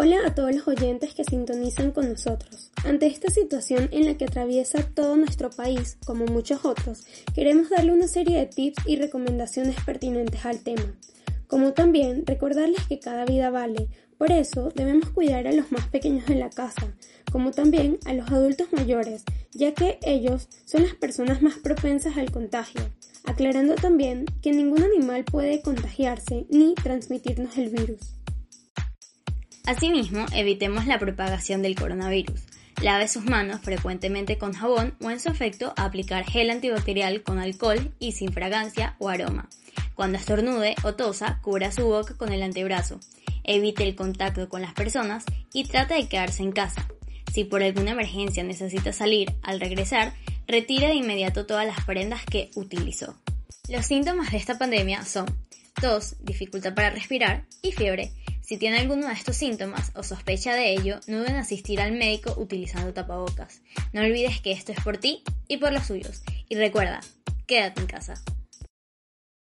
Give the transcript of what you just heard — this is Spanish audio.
Hola a todos los oyentes que sintonizan con nosotros. Ante esta situación en la que atraviesa todo nuestro país, como muchos otros, queremos darle una serie de tips y recomendaciones pertinentes al tema. Como también recordarles que cada vida vale, por eso debemos cuidar a los más pequeños de la casa, como también a los adultos mayores, ya que ellos son las personas más propensas al contagio, aclarando también que ningún animal puede contagiarse ni transmitirnos el virus. Asimismo, evitemos la propagación del coronavirus. Lave sus manos frecuentemente con jabón o en su efecto aplicar gel antibacterial con alcohol y sin fragancia o aroma. Cuando estornude o tosa, cubra su boca con el antebrazo. Evite el contacto con las personas y trate de quedarse en casa. Si por alguna emergencia necesita salir, al regresar, retire de inmediato todas las prendas que utilizó. Los síntomas de esta pandemia son tos, dificultad para respirar y fiebre. Si tiene alguno de estos síntomas o sospecha de ello, no deben asistir al médico utilizando tapabocas. No olvides que esto es por ti y por los suyos. Y recuerda, quédate en casa.